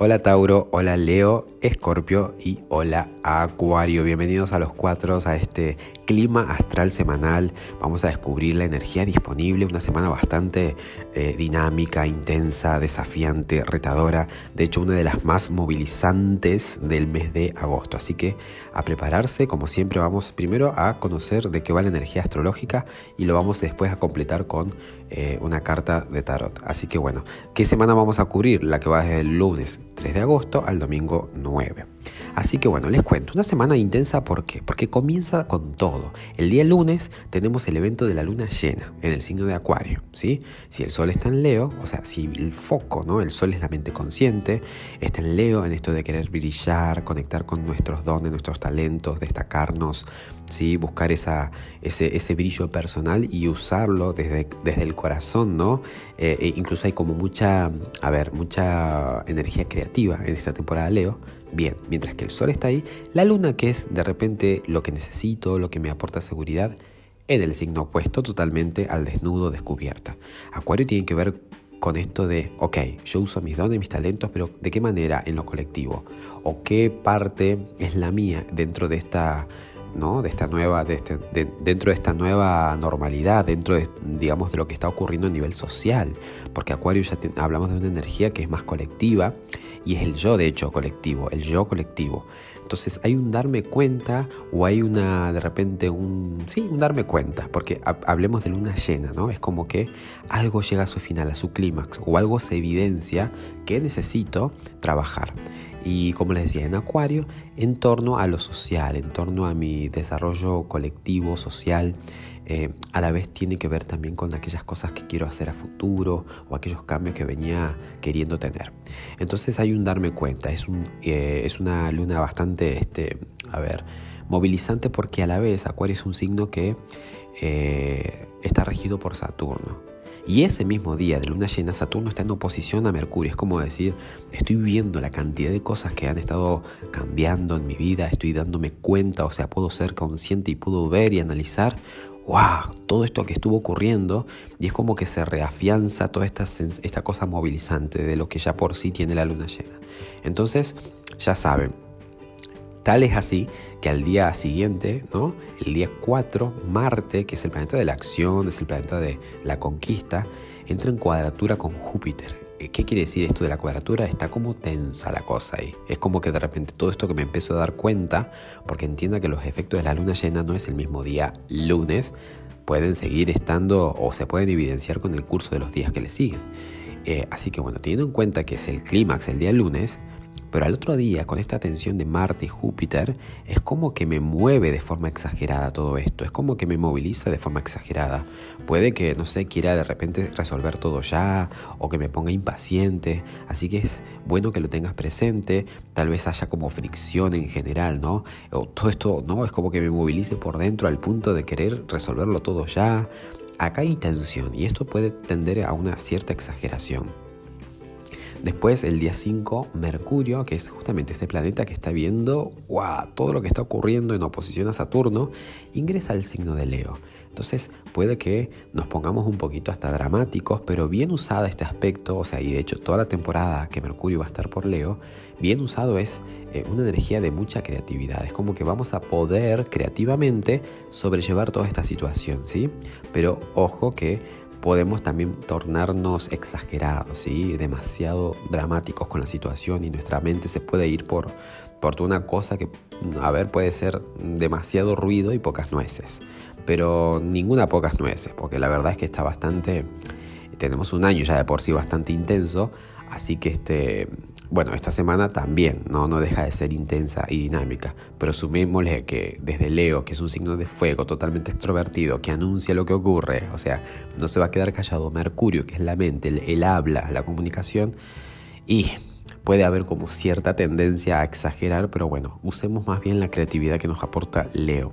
Hola Tauro, hola Leo, Escorpio y hola Acuario. Bienvenidos a los cuatro a este clima astral semanal. Vamos a descubrir la energía disponible, una semana bastante eh, dinámica, intensa, desafiante, retadora. De hecho, una de las más movilizantes del mes de agosto. Así que a prepararse, como siempre, vamos primero a conocer de qué va la energía astrológica y lo vamos después a completar con eh, una carta de tarot. Así que bueno, ¿qué semana vamos a cubrir? La que va desde el lunes 3 de agosto al domingo 9. Así que bueno, les cuento, una semana intensa, ¿por qué? Porque comienza con todo. El día lunes tenemos el evento de la luna llena en el signo de Acuario, ¿sí? Si el sol está en Leo, o sea, si el foco, ¿no? El sol es la mente consciente, está en Leo en esto de querer brillar, conectar con nuestros dones, nuestros talentos, destacarnos, ¿sí? Buscar esa, ese, ese brillo personal y usarlo desde, desde el corazón, ¿no? Eh, e incluso hay como mucha, a ver, mucha energía creativa en esta temporada Leo. Bien, mientras que el sol está ahí, la luna que es de repente lo que necesito, lo que me aporta seguridad, en el signo opuesto totalmente al desnudo descubierta. Acuario tiene que ver con esto de, ok, yo uso mis dones, mis talentos, pero ¿de qué manera en lo colectivo? ¿O qué parte es la mía dentro de esta de esta nueva, este, dentro de esta nueva normalidad, dentro de, digamos, de lo que está ocurriendo a nivel social, porque Acuario ya hablamos de una energía que es más colectiva y es el yo, de hecho, colectivo, el yo colectivo. Entonces hay un darme cuenta o hay una, de repente, un, sí, un darme cuenta, porque hablemos de luna llena, ¿no? Es como que algo llega a su final, a su clímax, o algo se evidencia que necesito trabajar y como les decía en Acuario, en torno a lo social, en torno a mi desarrollo colectivo, social, eh, a la vez tiene que ver también con aquellas cosas que quiero hacer a futuro o aquellos cambios que venía queriendo tener. Entonces hay un darme cuenta, es, un, eh, es una luna bastante, este, a ver, movilizante porque a la vez Acuario es un signo que eh, está regido por Saturno. Y ese mismo día de luna llena, Saturno está en oposición a Mercurio. Es como decir, estoy viendo la cantidad de cosas que han estado cambiando en mi vida, estoy dándome cuenta, o sea, puedo ser consciente y puedo ver y analizar wow, todo esto que estuvo ocurriendo y es como que se reafianza toda esta, esta cosa movilizante de lo que ya por sí tiene la luna llena. Entonces, ya saben, Tal es así que al día siguiente, ¿no? el día 4, Marte, que es el planeta de la acción, es el planeta de la conquista, entra en cuadratura con Júpiter. Eh, ¿Qué quiere decir esto de la cuadratura? Está como tensa la cosa ahí. Es como que de repente todo esto que me empiezo a dar cuenta, porque entienda que los efectos de la luna llena no es el mismo día lunes, pueden seguir estando o se pueden evidenciar con el curso de los días que le siguen. Eh, así que bueno, teniendo en cuenta que es el clímax el día lunes, pero al otro día, con esta tensión de Marte y Júpiter, es como que me mueve de forma exagerada todo esto, es como que me moviliza de forma exagerada. Puede que, no sé, quiera de repente resolver todo ya, o que me ponga impaciente, así que es bueno que lo tengas presente, tal vez haya como fricción en general, ¿no? O todo esto, ¿no? Es como que me movilice por dentro al punto de querer resolverlo todo ya. Acá hay tensión y esto puede tender a una cierta exageración. Después, el día 5, Mercurio, que es justamente este planeta que está viendo todo lo que está ocurriendo en oposición a Saturno, ingresa al signo de Leo. Entonces puede que nos pongamos un poquito hasta dramáticos, pero bien usada este aspecto, o sea, y de hecho toda la temporada que Mercurio va a estar por Leo, bien usado es eh, una energía de mucha creatividad. Es como que vamos a poder creativamente sobrellevar toda esta situación, ¿sí? Pero ojo que podemos también tornarnos exagerados, ¿sí? demasiado dramáticos con la situación y nuestra mente se puede ir por, por una cosa que, a ver, puede ser demasiado ruido y pocas nueces. Pero ninguna pocas nueces, porque la verdad es que está bastante, tenemos un año ya de por sí bastante intenso, así que este, bueno, esta semana también no, no deja de ser intensa y dinámica, pero sumémosle que desde Leo, que es un signo de fuego totalmente extrovertido, que anuncia lo que ocurre, o sea, no se va a quedar callado, Mercurio, que es la mente, el, habla, la comunicación, y puede haber como cierta tendencia a exagerar, pero bueno, usemos más bien la creatividad que nos aporta Leo.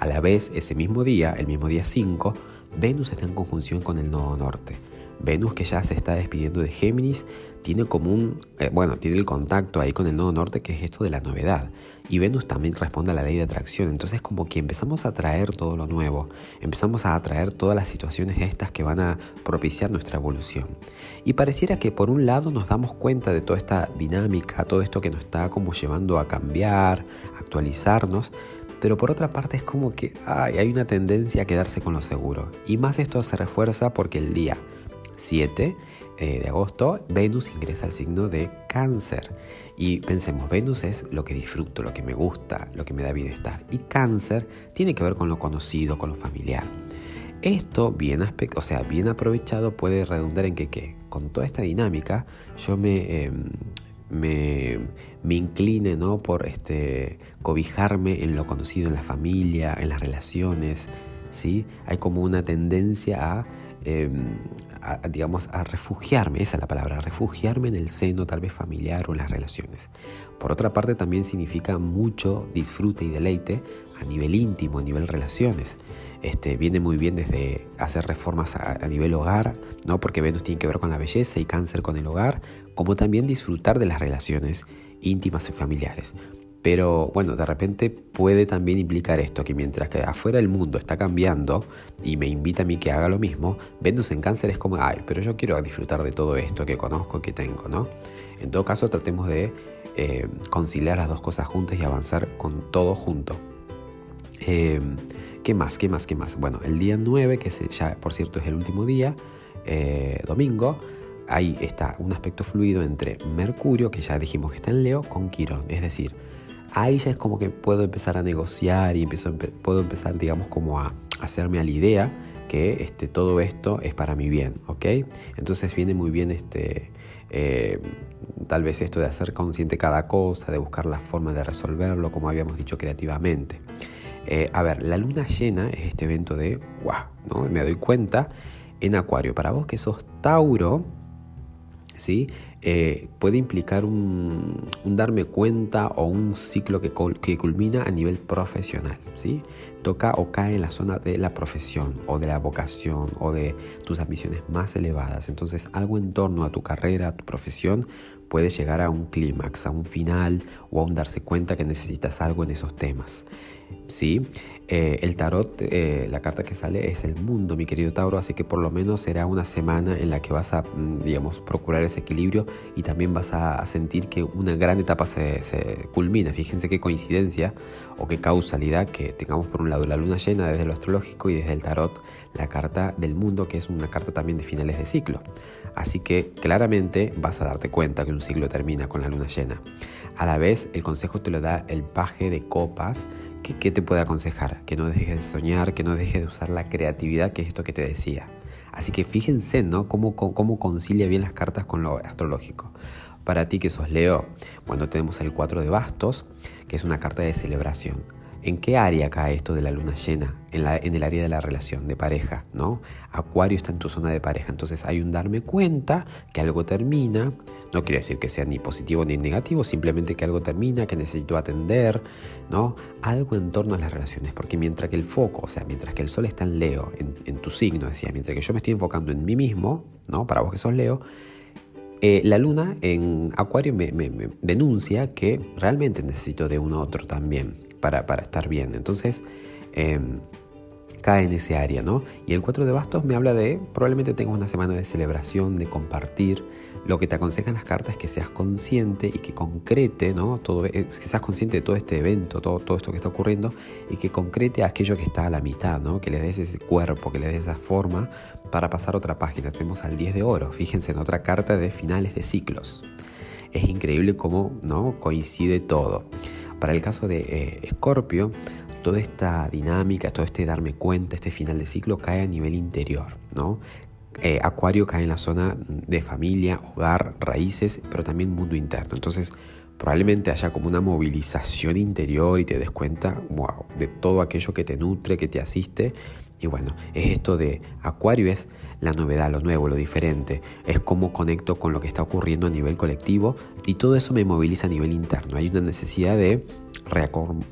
A la vez, ese mismo día, el mismo día 5, Venus está en conjunción con el nodo norte. Venus que ya se está despidiendo de Géminis tiene como un, eh, bueno, tiene el contacto ahí con el nodo norte que es esto de la novedad. Y Venus también responde a la ley de atracción. Entonces como que empezamos a atraer todo lo nuevo, empezamos a atraer todas las situaciones estas que van a propiciar nuestra evolución. Y pareciera que por un lado nos damos cuenta de toda esta dinámica, todo esto que nos está como llevando a cambiar, actualizarnos, pero por otra parte es como que hay una tendencia a quedarse con lo seguro. Y más esto se refuerza porque el día 7 eh, de agosto Venus ingresa al signo de cáncer. Y pensemos, Venus es lo que disfruto, lo que me gusta, lo que me da bienestar. Y cáncer tiene que ver con lo conocido, con lo familiar. Esto, bien, o sea, bien aprovechado, puede redundar en que, ¿qué? con toda esta dinámica, yo me, em, me, me, incline ¿no? por este, cobijarme en lo conocido, en la familia, en las relaciones. ¿Sí? Hay como una tendencia a Em, digamos, a refugiarme, esa es la palabra, refugiarme en el seno tal vez familiar o en las relaciones. Por otra parte también significa mucho disfrute y deleite a nivel íntimo, a nivel relaciones. Este, viene muy bien desde hacer reformas a, a, nivel hogar, ¿no? porque Venus tiene que ver con la belleza y cáncer con el hogar, como también disfrutar de las relaciones íntimas y familiares. Pero bueno, de repente puede también implicar esto, que mientras que afuera el mundo está cambiando y me invita a mí que haga lo mismo, Venus en cáncer es como, ay, pero yo quiero disfrutar de todo esto que conozco, que tengo, ¿no? En todo caso, tratemos de eh, conciliar las dos cosas juntas y avanzar con todo junto. Eh, ¿Qué más? ¿Qué más? ¿Qué más? Bueno, el día 9, que ya por cierto es el último día, eh, domingo, ahí está un aspecto fluido entre Mercurio, que ya dijimos que está en Leo, con Quirón. Es decir, ahí ya es como que puedo empezar a negociar y puedo empezar, digamos, como a hacerme a la idea que este, todo esto es para mi bien, ¿ok? Entonces viene muy bien este, eh, tal vez esto de hacer consciente cada cosa, de buscar la forma de resolverlo, como habíamos dicho creativamente. Eh, a ver, la luna llena es este evento de, wow, ¿no? me doy cuenta, en Acuario, para vos que sos Tauro, ¿sí? Eh, puede implicar un, darme cuenta o un ciclo que, culmina a nivel profesional. ¿sí? Toca o cae en la zona de la profesión o de la vocación o de tus ambiciones más elevadas. Entonces algo en torno a tu carrera, a tu profesión, puede llegar a un clímax, a un final o a un darse cuenta que necesitas algo en esos temas. ¿sí? Eh, el tarot, eh, la carta que sale es el mundo, mi querido Tauro, así que por lo menos será una semana en la que vas a, mm, digamos, procurar ese equilibrio y también vas a, sentir que una gran etapa se, se, culmina. Fíjense qué coincidencia o qué causalidad que tengamos por un lado la luna llena desde lo astrológico y desde el tarot la carta del mundo, que es una carta también de finales de ciclo. Así que claramente vas a darte cuenta que un ciclo termina con la luna llena. A la vez, el consejo te lo da el paje de copas, ¿Qué, te puede aconsejar? Que no dejes de soñar, que no dejes de usar la creatividad, que es esto que te decía. Así que fíjense, ¿no? Cómo, cómo concilia bien las cartas con lo astrológico. Para ti que sos Leo, bueno, tenemos el 4 de bastos, que es una carta de celebración. ¿En qué área cae esto de la luna llena? En, en, el área de la relación, de pareja, ¿no? Acuario está en tu zona de pareja, entonces hay un darme cuenta que algo termina, no quiere decir que sea ni positivo ni negativo, simplemente que algo termina, que necesito atender, ¿no? Algo en torno a las relaciones, porque mientras que el foco, o sea, mientras que el sol está en Leo, en, tu signo, decía, mientras que yo me estoy enfocando en mí mismo, ¿no? Para vos que sos Leo, eh, la luna en Acuario me, denuncia que realmente necesito de uno otro también para, para estar bien. Entonces, em, cae en ese área, ¿no? Y el 4 de bastos me habla de, probablemente tengas una semana de celebración, de compartir, lo que te aconsejan las cartas es que seas consciente y que concrete, ¿no? Todo, eh, que seas consciente de todo este evento, todo, todo esto que está ocurriendo y que concrete aquello que está a la mitad, ¿no? Que le des ese cuerpo, que le des esa forma para pasar otra página. Tenemos al 10 de oro, fíjense en otra carta de finales de ciclos. Es increíble cómo ¿no? coincide todo. Para el caso de Escorpio, toda esta dinámica, todo este darme cuenta, este final de ciclo cae a nivel interior, ¿no? Eh, Acuario cae en la zona de familia, hogar, raíces, pero también mundo interno. Entonces, probablemente haya como una movilización interior y te des cuenta, wow, de todo aquello que te nutre, que te asiste. Y bueno, es esto de Acuario es la novedad, lo nuevo, lo diferente. Es cómo conecto con lo que está ocurriendo a nivel colectivo y todo eso me moviliza a nivel interno. Hay una necesidad de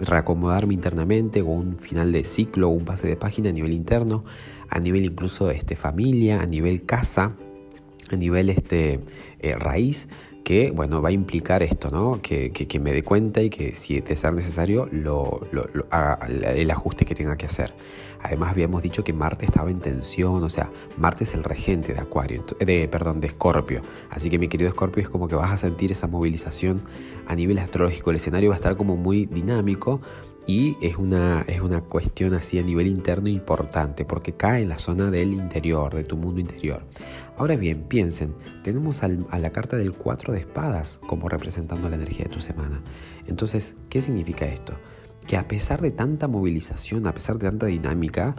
reacomodarme internamente o un final de ciclo o un pase de página a nivel interno a nivel incluso este, familia, a nivel casa, a nivel este, eh, raíz que bueno, va a implicar esto, ¿no? Que, me dé cuenta y que si de ser necesario el ajuste que tenga que hacer. Además habíamos dicho que Marte estaba en tensión, o sea, Marte es el regente de Acuario, de, perdón, de Escorpio. Así que mi querido Escorpio es como que vas a sentir esa movilización a nivel astrológico. El escenario va a estar como muy dinámico y es una, es una cuestión así a nivel interno importante porque cae en la zona del interior, de tu mundo interior. Ahora bien, piensen, tenemos a la carta del 4 de espadas como representando la energía de tu semana. Entonces, ¿qué significa esto? Que a pesar de tanta movilización, a pesar de tanta dinámica,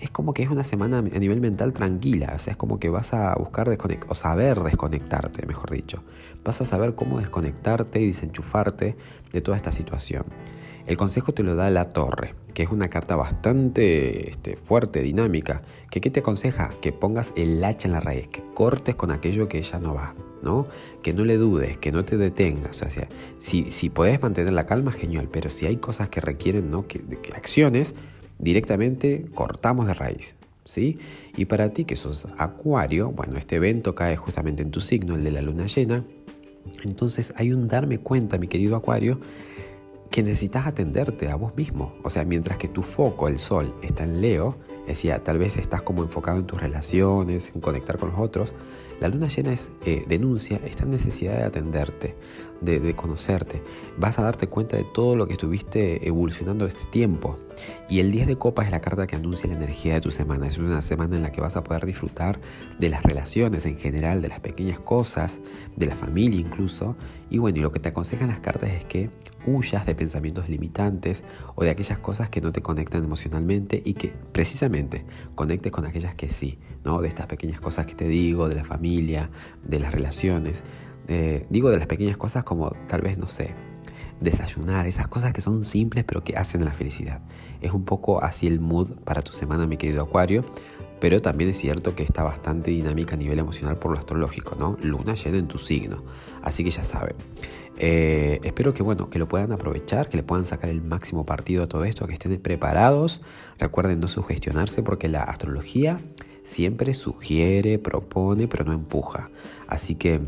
es como que es una semana a nivel mental tranquila, o sea, es como que vas a buscar desconectar, o saber desconectarte, mejor dicho. Vas a saber cómo desconectarte y desenchufarte de toda esta situación. El consejo te lo da la torre, que es una carta bastante este, fuerte, dinámica. Que, ¿Qué te aconseja? Que pongas el hacha en la raíz, que cortes con aquello que ya no va, ¿no? Que no le dudes, que no te detengas. O sea, si, si podés mantener la calma, genial, pero si hay cosas que requieren ¿no? que, que acciones, directamente cortamos de raíz. ¿Sí? Y para ti que sos acuario, bueno, este evento cae justamente en tu signo, el de la luna llena. Entonces hay un darme cuenta, mi querido acuario, que necesitas atenderte a vos mismo. O sea, mientras que tu foco, el sol, está en Leo, decía, tal vez estás como enfocado en tus relaciones, en conectar con los otros, la luna llena es, eh, denuncia esta necesidad de atenderte, de, conocerte. Vas a darte cuenta de todo lo que estuviste evolucionando este tiempo. Y el 10 de copas es la carta que anuncia la energía de tu semana. Es una semana en la que vas a poder disfrutar de las relaciones en general, de las pequeñas cosas, de la familia incluso. Y bueno, y lo que te aconsejan las cartas es que huyas de pensamientos limitantes o de aquellas cosas que no te conectan emocionalmente y que precisamente conectes con aquellas que sí, De estas pequeñas cosas que te digo, de la familia de las relaciones. Eh, digo de las pequeñas cosas como tal vez, no sé, desayunar, esas cosas que son simples pero que hacen la felicidad. Es un poco así el mood para tu semana, mi querido Acuario. Pero también es cierto que está bastante dinámica a nivel emocional por lo astrológico, ¿no? Luna llena en tu signo. Así que ya saben. Eh, espero que bueno, que lo puedan aprovechar, que le puedan sacar el máximo partido a todo esto, que estén preparados. Recuerden no sugestionarse porque la astrología siempre sugiere, propone, pero no empuja. Así que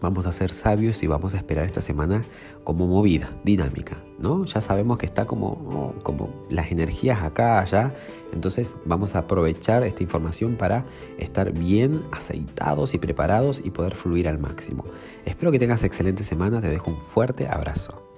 vamos a ser sabios y vamos a esperar esta semana como movida, dinámica, ¿no? Ya sabemos que está como, oh, como las energías acá, allá, entonces vamos a aprovechar esta información para estar bien aceitados y preparados y poder fluir al máximo. Espero que tengas excelente semana, te dejo un fuerte abrazo.